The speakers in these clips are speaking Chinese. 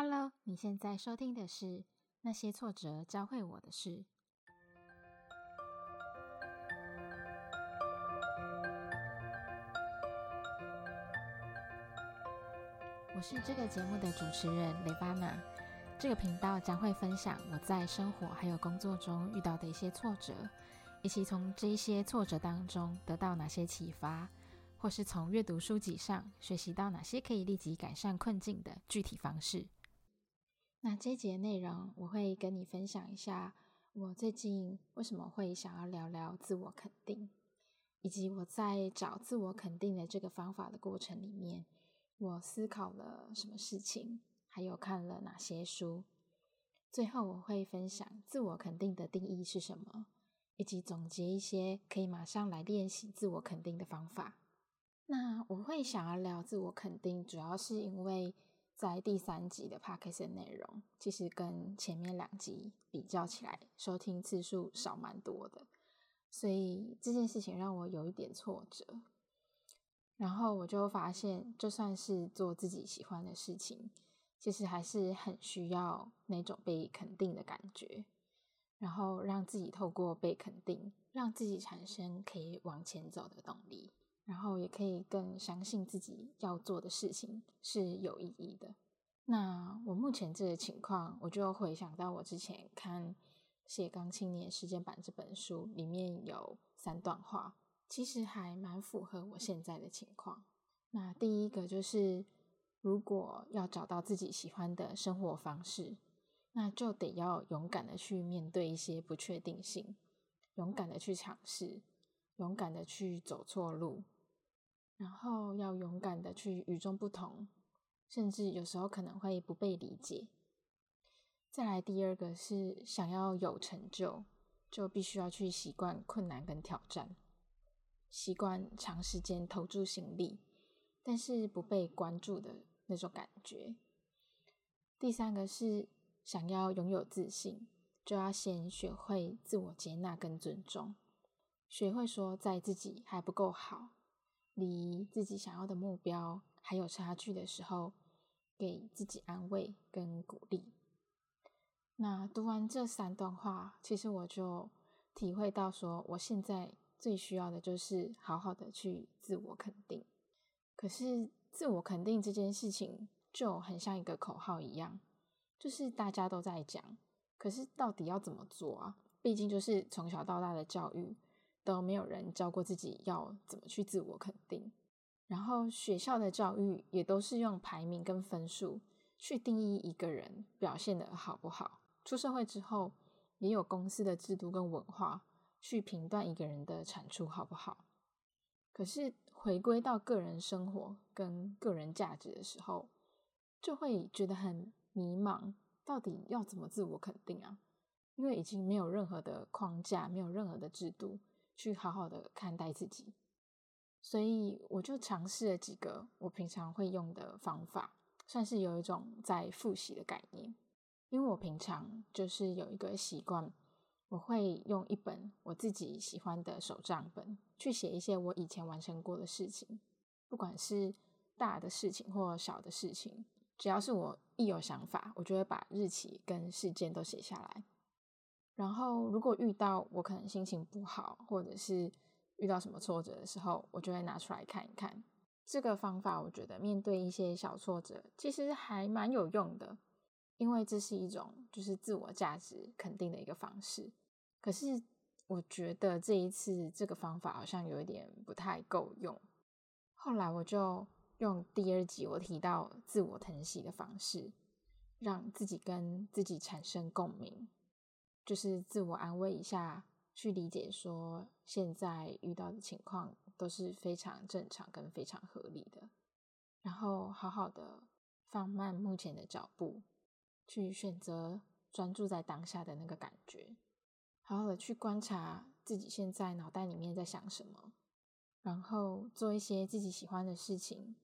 Hello，你现在收听的是《那些挫折教会我的事》。我是这个节目的主持人雷巴娜。这个频道将会分享我在生活还有工作中遇到的一些挫折，以及从这一些挫折当中得到哪些启发，或是从阅读书籍上学习到哪些可以立即改善困境的具体方式。那这节内容我会跟你分享一下，我最近为什么会想要聊聊自我肯定，以及我在找自我肯定的这个方法的过程里面，我思考了什么事情。还有看了哪些书？最后我会分享自我肯定的定义是什么，以及总结一些可以马上来练习自我肯定的方法。那我会想要聊自我肯定，主要是因为在第三集的 podcast 内容，其实跟前面两集比较起来，收听次数少蛮多的，所以这件事情让我有一点挫折。然后我就发现，就算是做自己喜欢的事情。其实还是很需要那种被肯定的感觉，然后让自己透过被肯定，让自己产生可以往前走的动力，然后也可以更相信自己要做的事情是有意义的。那我目前这个情况，我就回想到我之前看《写钢青年时间版》这本书，里面有三段话，其实还蛮符合我现在的情况。那第一个就是。如果要找到自己喜欢的生活方式，那就得要勇敢的去面对一些不确定性，勇敢的去尝试，勇敢的去走错路，然后要勇敢的去与众不同，甚至有时候可能会不被理解。再来第二个是想要有成就，就必须要去习惯困难跟挑战，习惯长时间投注心力。但是不被关注的那种感觉。第三个是想要拥有自信，就要先学会自我接纳跟尊重，学会说在自己还不够好，离自己想要的目标还有差距的时候，给自己安慰跟鼓励。那读完这三段话，其实我就体会到说，我现在最需要的就是好好的去自我肯定。可是自我肯定这件事情就很像一个口号一样，就是大家都在讲，可是到底要怎么做啊？毕竟就是从小到大的教育都没有人教过自己要怎么去自我肯定，然后学校的教育也都是用排名跟分数去定义一个人表现的好不好。出社会之后，也有公司的制度跟文化去评断一个人的产出好不好。可是回归到个人生活跟个人价值的时候，就会觉得很迷茫，到底要怎么自我肯定啊？因为已经没有任何的框架，没有任何的制度去好好的看待自己，所以我就尝试了几个我平常会用的方法，算是有一种在复习的概念。因为我平常就是有一个习惯。我会用一本我自己喜欢的手账本去写一些我以前完成过的事情，不管是大的事情或小的事情，只要是我一有想法，我就会把日期跟事件都写下来。然后，如果遇到我可能心情不好，或者是遇到什么挫折的时候，我就会拿出来看一看。这个方法，我觉得面对一些小挫折，其实还蛮有用的。因为这是一种就是自我价值肯定的一个方式，可是我觉得这一次这个方法好像有一点不太够用。后来我就用第二集我提到自我疼惜的方式，让自己跟自己产生共鸣，就是自我安慰一下，去理解说现在遇到的情况都是非常正常跟非常合理的，然后好好的放慢目前的脚步。去选择专注在当下的那个感觉，好好的去观察自己现在脑袋里面在想什么，然后做一些自己喜欢的事情，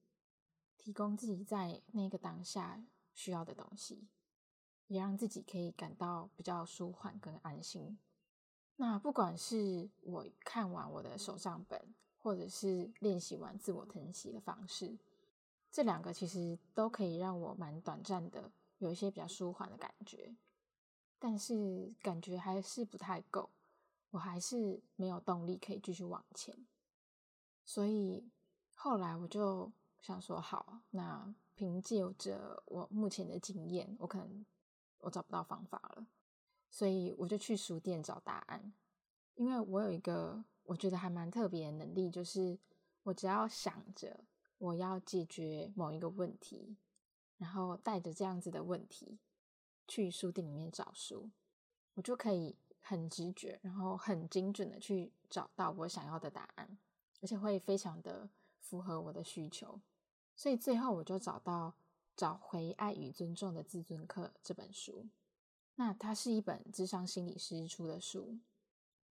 提供自己在那个当下需要的东西，也让自己可以感到比较舒缓跟安心。那不管是我看完我的手账本，或者是练习完自我疼惜的方式，这两个其实都可以让我蛮短暂的。有一些比较舒缓的感觉，但是感觉还是不太够，我还是没有动力可以继续往前。所以后来我就想说，好，那凭借着我目前的经验，我可能我找不到方法了，所以我就去书店找答案。因为我有一个我觉得还蛮特别的能力，就是我只要想着我要解决某一个问题，然后带着这样子的问题去书店里面找书，我就可以很直觉，然后很精准的去找到我想要的答案。而且会非常的符合我的需求，所以最后我就找到《找回爱与尊重的自尊课》这本书。那它是一本智商心理师出的书。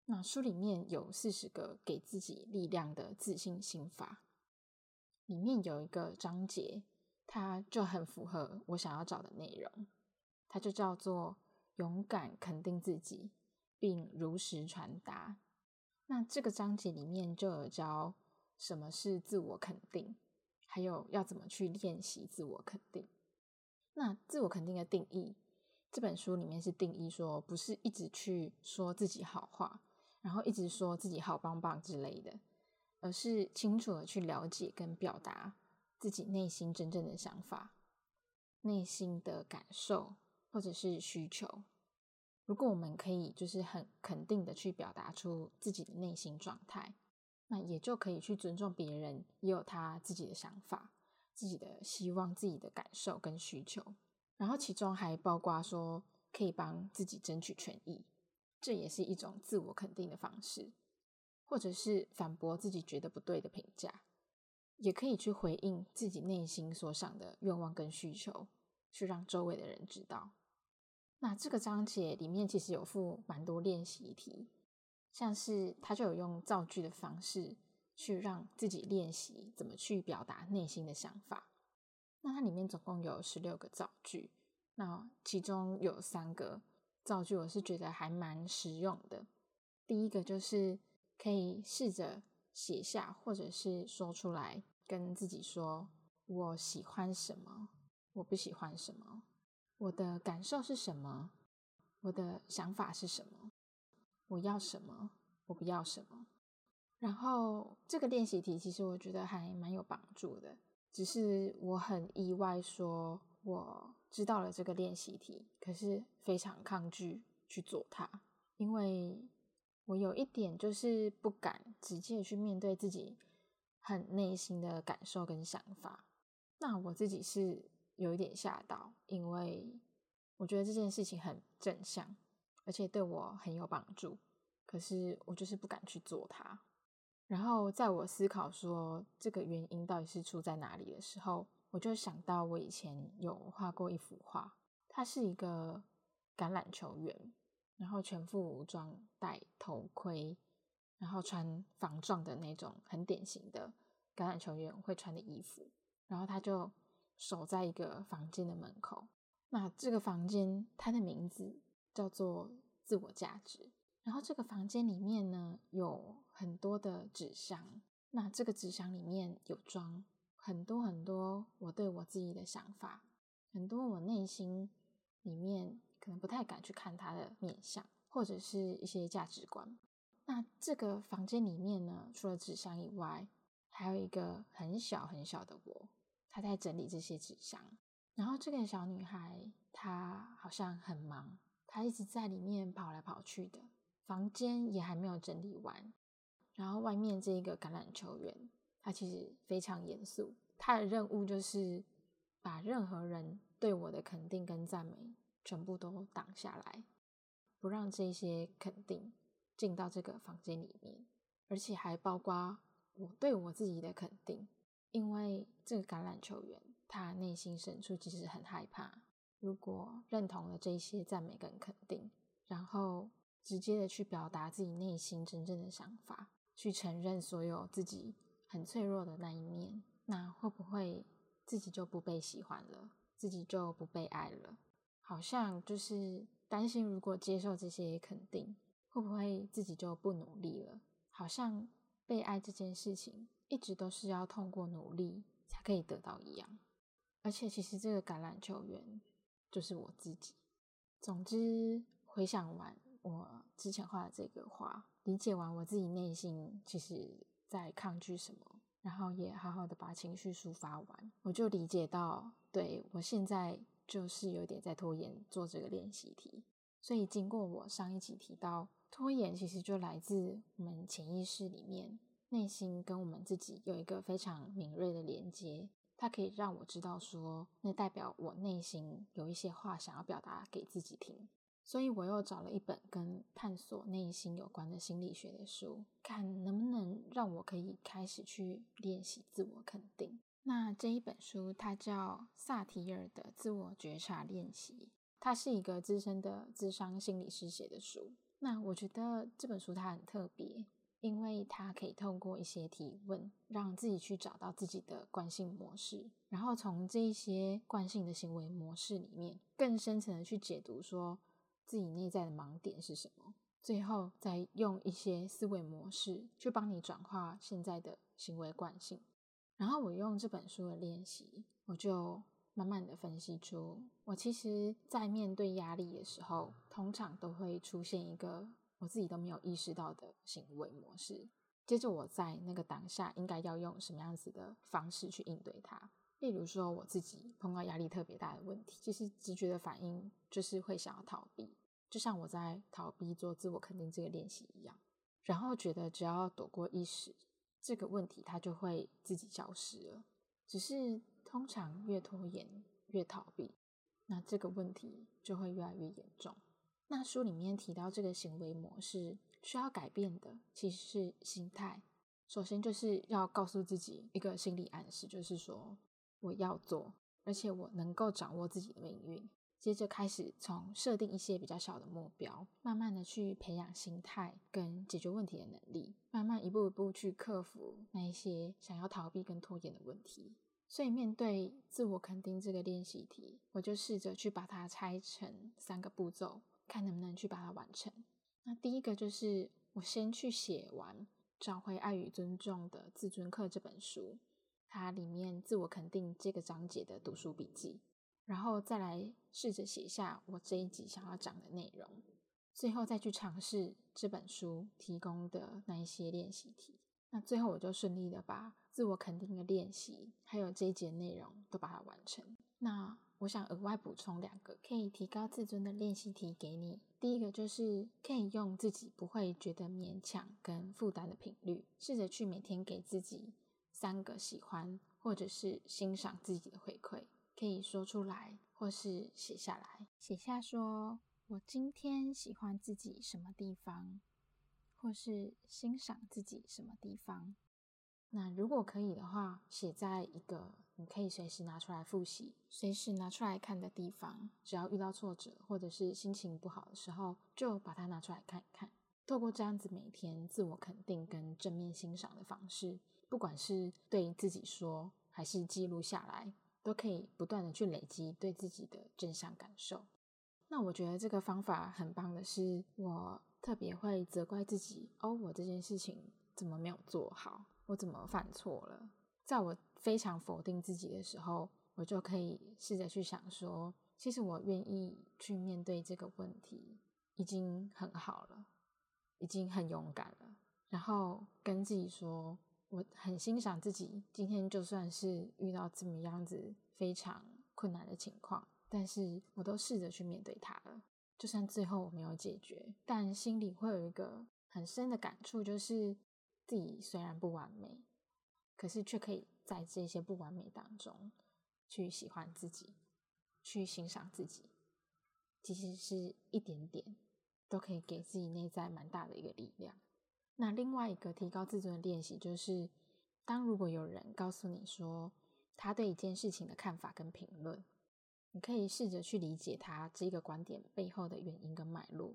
那书里面有四十个给自己力量的自信心法，里面有一个章节，它就很符合我想要找的内容。它就叫做“勇敢肯定自己，并如实传达”。那这个章节里面就有教什么是自我肯定，还有要怎么去练习自我肯定。那自我肯定的定义，这本书里面是定义说，不是一直去说自己好话，然后一直说自己好棒棒之类的，而是清楚的去了解跟表达自己内心真正的想法、内心的感受或者是需求。如果我们可以就是很肯定的去表达出自己的内心状态，那也就可以去尊重别人也有他自己的想法、自己的希望、自己的感受跟需求。然后其中还包括说可以帮自己争取权益，这也是一种自我肯定的方式，或者是反驳自己觉得不对的评价，也可以去回应自己内心所想的愿望跟需求，去让周围的人知道。那这个章节里面其实有附蛮多练习题，像是他就有用造句的方式去让自己练习怎么去表达内心的想法。那它里面总共有十六个造句，那其中有三个造句我是觉得还蛮实用的。第一个就是可以试着写下或者是说出来，跟自己说我喜欢什么，我不喜欢什么。我的感受是什么？我的想法是什么？我要什么？我不要什么？然后这个练习题其实我觉得还蛮有帮助的，只是我很意外，说我知道了这个练习题，可是非常抗拒去做它，因为我有一点就是不敢直接去面对自己很内心的感受跟想法。那我自己是。有一点吓到，因为我觉得这件事情很正向，而且对我很有帮助。可是我就是不敢去做它。然后在我思考说这个原因到底是出在哪里的时候，我就想到我以前有画过一幅画，它是一个橄榄球员，然后全副武装，戴头盔，然后穿防撞的那种很典型的橄榄球员会穿的衣服，然后他就。守在一个房间的门口，那这个房间它的名字叫做自我价值。然后这个房间里面呢有很多的纸箱，那这个纸箱里面有装很多很多我对我自己的想法，很多我内心里面可能不太敢去看它的面相，或者是一些价值观。那这个房间里面呢，除了纸箱以外，还有一个很小很小的我。她在整理这些纸箱，然后这个小女孩她好像很忙，他一直在里面跑来跑去的，房间也还没有整理完。然后外面这一个橄榄球员，他其实非常严肃，他的任务就是把任何人对我的肯定跟赞美全部都挡下来，不让这些肯定进到这个房间里面，而且还包括我对我自己的肯定。因为这个橄榄球员，他内心深处其实很害怕。如果认同了这些赞美跟肯定，然后直接的去表达自己内心真正的想法，去承认所有自己很脆弱的那一面，那会不会自己就不被喜欢了，自己就不被爱了？好像就是担心，如果接受这些肯定，会不会自己就不努力了？好像被爱这件事情。一直都是要通过努力才可以得到一样，而且其实这个橄榄球员就是我自己。总之，回想完我之前画的这个画，理解完我自己内心其实在抗拒什么，然后也好好的把情绪抒发完，我就理解到，对我现在就是有点在拖延做这个练习题。所以，经过我上一集提到，拖延其实就来自我们潜意识里面，内心跟我们自己有一个非常敏锐的连接。它可以让我知道，说那代表我内心有一些话想要表达给自己听，所以我又找了一本跟探索内心有关的心理学的书，看能不能让我可以开始去练习自我肯定。那这一本书它叫萨提尔的自我觉察练习，它是一个资深的智商心理师写的书。那我觉得这本书它很特别。因为它可以透过一些提问，让自己去找到自己的惯性模式，然后从这一些惯性的行为模式里面，更深层的去解读，说自己内在的盲点是什么，最后再用一些思维模式去帮你转化现在的行为惯性。然后我用这本书的练习，我就慢慢的分析出，我其实在面对压力的时候，通常都会出现一个。我自己都没有意识到的行为模式。接着我在那个当下应该要用什么样子的方式去应对它？例如说，我自己碰到压力特别大的问题，其实直觉的反应就是会想要逃避，就像我在逃避做自我肯定这个练习一样。然后觉得只要躲过一时，这个问题它就会自己消失了。只是通常越拖延越逃避，那这个问题就会越来越严重。那书里面提到这个行为模式需要改变的其实是心态。首先就是要告诉自己一个心理暗示，就是说我要做，而且我能够掌握自己的命运。接着开始从设定一些比较小的目标，慢慢的去培养心态跟解决问题的能力，慢慢一步一步去克服那一些想要逃避跟拖延的问题。所以面对自我肯定这个练习题，我就试着去把它拆成三个步骤。看能不能去把它完成。那第一个就是我先去写完《找回爱与尊重的自尊课》这本书，它里面自我肯定这个章节的读书笔记，然后再来试着写下我这一集想要讲的内容，最后再去尝试这本书提供的那一些练习题。那最后我就顺利的把自我肯定的练习还有这一节内容都把它完成。那我想额外补充两个可以提高自尊的练习题给你。第一个就是可以用自己不会觉得勉强跟负担的频率，试着去每天给自己三个喜欢或者是欣赏自己的回馈，可以说出来或是写下来。写下说我今天喜欢自己什么地方，或是欣赏自己什么地方。那如果可以的话，写在一个你可以随时拿出来复习、随时拿出来看的地方。只要遇到挫折或者是心情不好的时候，就把它拿出来看一看。透过这样子每天自我肯定跟正面欣赏的方式，不管是对自己说，还是记录下来，都可以不断的去累积对自己的正向感受。那我觉得这个方法很棒的是，我特别会责怪自己哦，我这件事情怎么没有做好。我怎么犯错了？在我非常否定自己的时候，我就可以试着去想说，其实我愿意去面对这个问题，已经很好了，已经很勇敢了。然后跟自己说，我很欣赏自己，今天就算是遇到这么样子非常困难的情况，但是我都试着去面对它了。就算最后我没有解决，但心里会有一个很深的感触，就是。自己虽然不完美，可是却可以在这些不完美当中去喜欢自己，去欣赏自己。其实是一点点，都可以给自己内在蛮大的一个力量。那另外一个提高自尊的练习，就是当如果有人告诉你说他对一件事情的看法跟评论，你可以试着去理解他这个观点背后的原因跟脉络，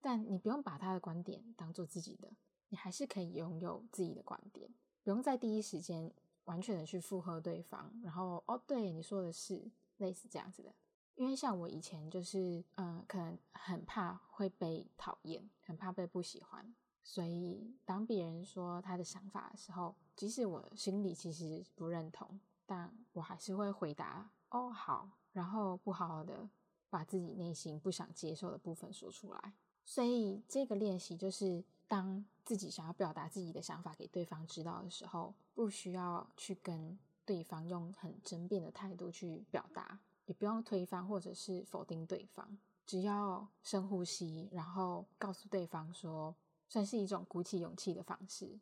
但你不用把他的观点当做自己的。你还是可以拥有自己的观点，不用在第一时间完全的去附和对方。然后，哦，对，你说的是类似这样子的。因为像我以前就是，嗯，可能很怕会被讨厌，很怕被不喜欢，所以当别人说他的想法的时候，即使我心里其实不认同，但我还是会回答，哦，好，然后不好好的把自己内心不想接受的部分说出来。所以这个练习就是，当自己想要表达自己的想法给对方知道的时候，不需要去跟对方用很争辩的态度去表达，也不用推翻或者是否定对方，只要深呼吸，然后告诉对方说，算是一种鼓起勇气的方式，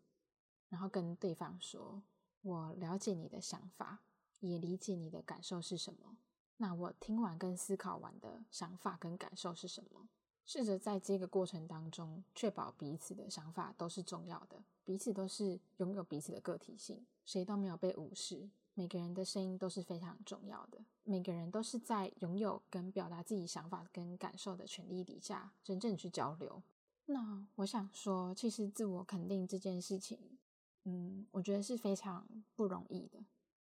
然后跟对方说：“我了解你的想法，也理解你的感受是什么。那我听完跟思考完的想法跟感受是什么？”试着在这个过程当中，确保彼此的想法都是重要的，彼此都是拥有彼此的个体性，谁都没有被无视。每个人的声音都是非常重要的，每个人都是在拥有跟表达自己想法跟感受的权利底下，真正去交流。那我想说，其实自我肯定这件事情，嗯，我觉得是非常不容易的，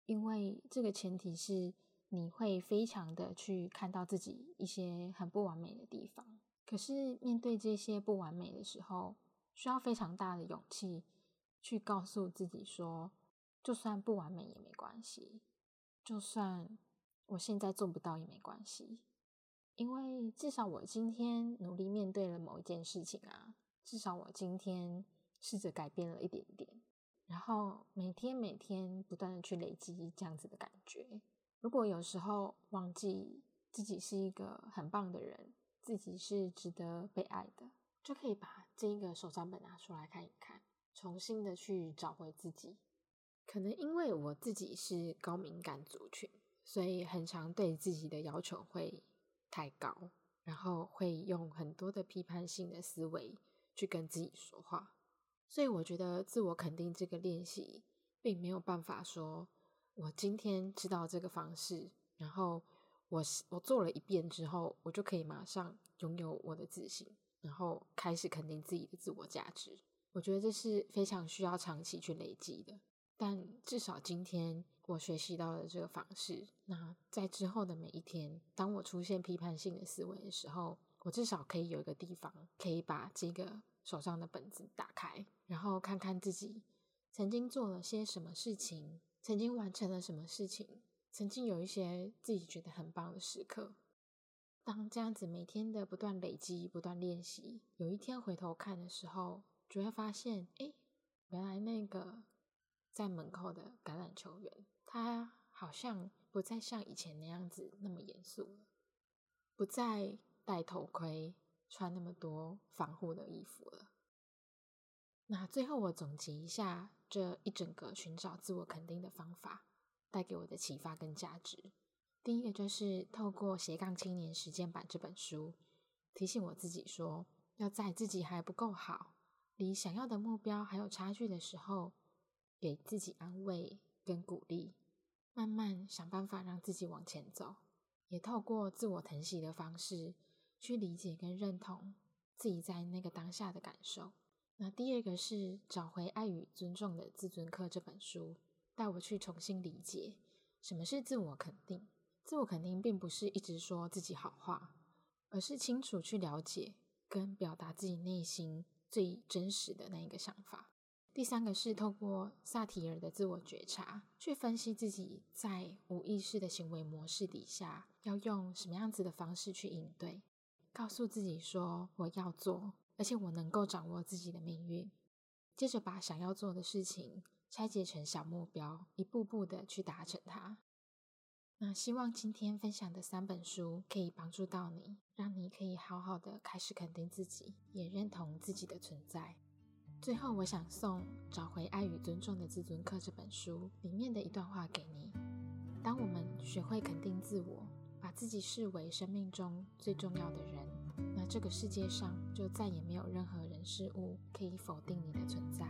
因为这个前提是你会非常的去看到自己一些很不完美的地方。可是面对这些不完美的时候，需要非常大的勇气去告诉自己说，就算不完美也没关系，就算我现在做不到也没关系，因为至少我今天努力面对了某一件事情啊，至少我今天试着改变了一点点，然后每天每天不断的去累积这样子的感觉。如果有时候忘记自己是一个很棒的人。自己是值得被爱的，就可以把这一个手账本拿出来看一看，重新的去找回自己。可能因为我自己是高敏感族群，所以很常对自己的要求会太高，然后会用很多的批判性的思维去跟自己说话。所以我觉得自我肯定这个练习，并没有办法说，我今天知道这个方式，然后。我我做了一遍之后，我就可以马上拥有我的自信，然后开始肯定自己的自我价值。我觉得这是非常需要长期去累积的。但至少今天我学习到了这个方式，那在之后的每一天，当我出现批判性的思维的时候，我至少可以有一个地方可以把这个手上的本子打开，然后看看自己曾经做了些什么事情，曾经完成了什么事情。曾经有一些自己觉得很棒的时刻，当这样子每天的不断累积、不断练习，有一天回头看的时候，就会发现，哎，原来那个在门口的橄榄球员，他好像不再像以前那样子那么严肃了，不再戴头盔、穿那么多防护的衣服了。那最后我总结一下这一整个寻找自我肯定的方法。带给我的启发跟价值，第一个就是透过《斜杠青年实践版》这本书，提醒我自己说，要在自己还不够好、离想要的目标还有差距的时候，给自己安慰跟鼓励，慢慢想办法让自己往前走。也透过自我疼惜的方式，去理解跟认同自己在那个当下的感受。那第二个是《找回爱与尊重的自尊课》这本书。带我去重新理解什么是自我肯定。自我肯定并不是一直说自己好话，而是清楚去了解跟表达自己内心最真实的那一个想法。第三个是透过萨提尔的自我觉察，去分析自己在无意识的行为模式底下要用什么样子的方式去应对，告诉自己说我要做，而且我能够掌握自己的命运。接着把想要做的事情。拆解成小目标，一步步的去达成它。那希望今天分享的三本书可以帮助到你，让你可以好好的开始肯定自己，也认同自己的存在。最后，我想送《找回爱与尊重的自尊课》这本书里面的一段话给你：当我们学会肯定自我，把自己视为生命中最重要的人，那这个世界上就再也没有任何人事物可以否定你的存在。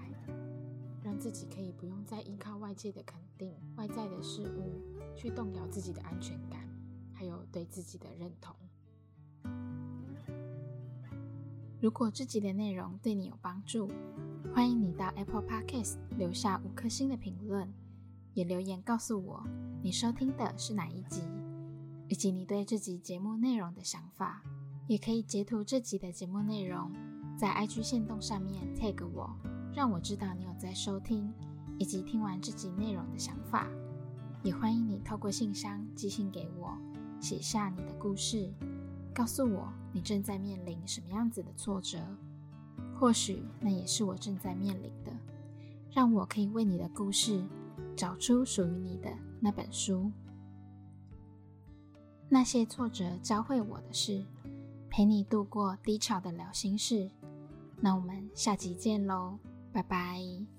让自己可以不用再依靠外界的肯定、外在的事物去动摇自己的安全感，还有对自己的认同。如果这集的内容对你有帮助，欢迎你到 Apple Podcast 留下五颗星的评论，也留言告诉我你收听的是哪一集，以及你对这集节目内容的想法。也可以截图这集的节目内容，在 IG 线动上面 tag 我。让我知道你有在收听，以及听完这集内容的想法。也欢迎你透过信箱寄信给我，写下你的故事，告诉我你正在面临什么样子的挫折，或许那也是我正在面临的。让我可以为你的故事找出属于你的那本书。那些挫折教会我的事，陪你度过低潮的聊心事。那我们下集见喽，拜拜。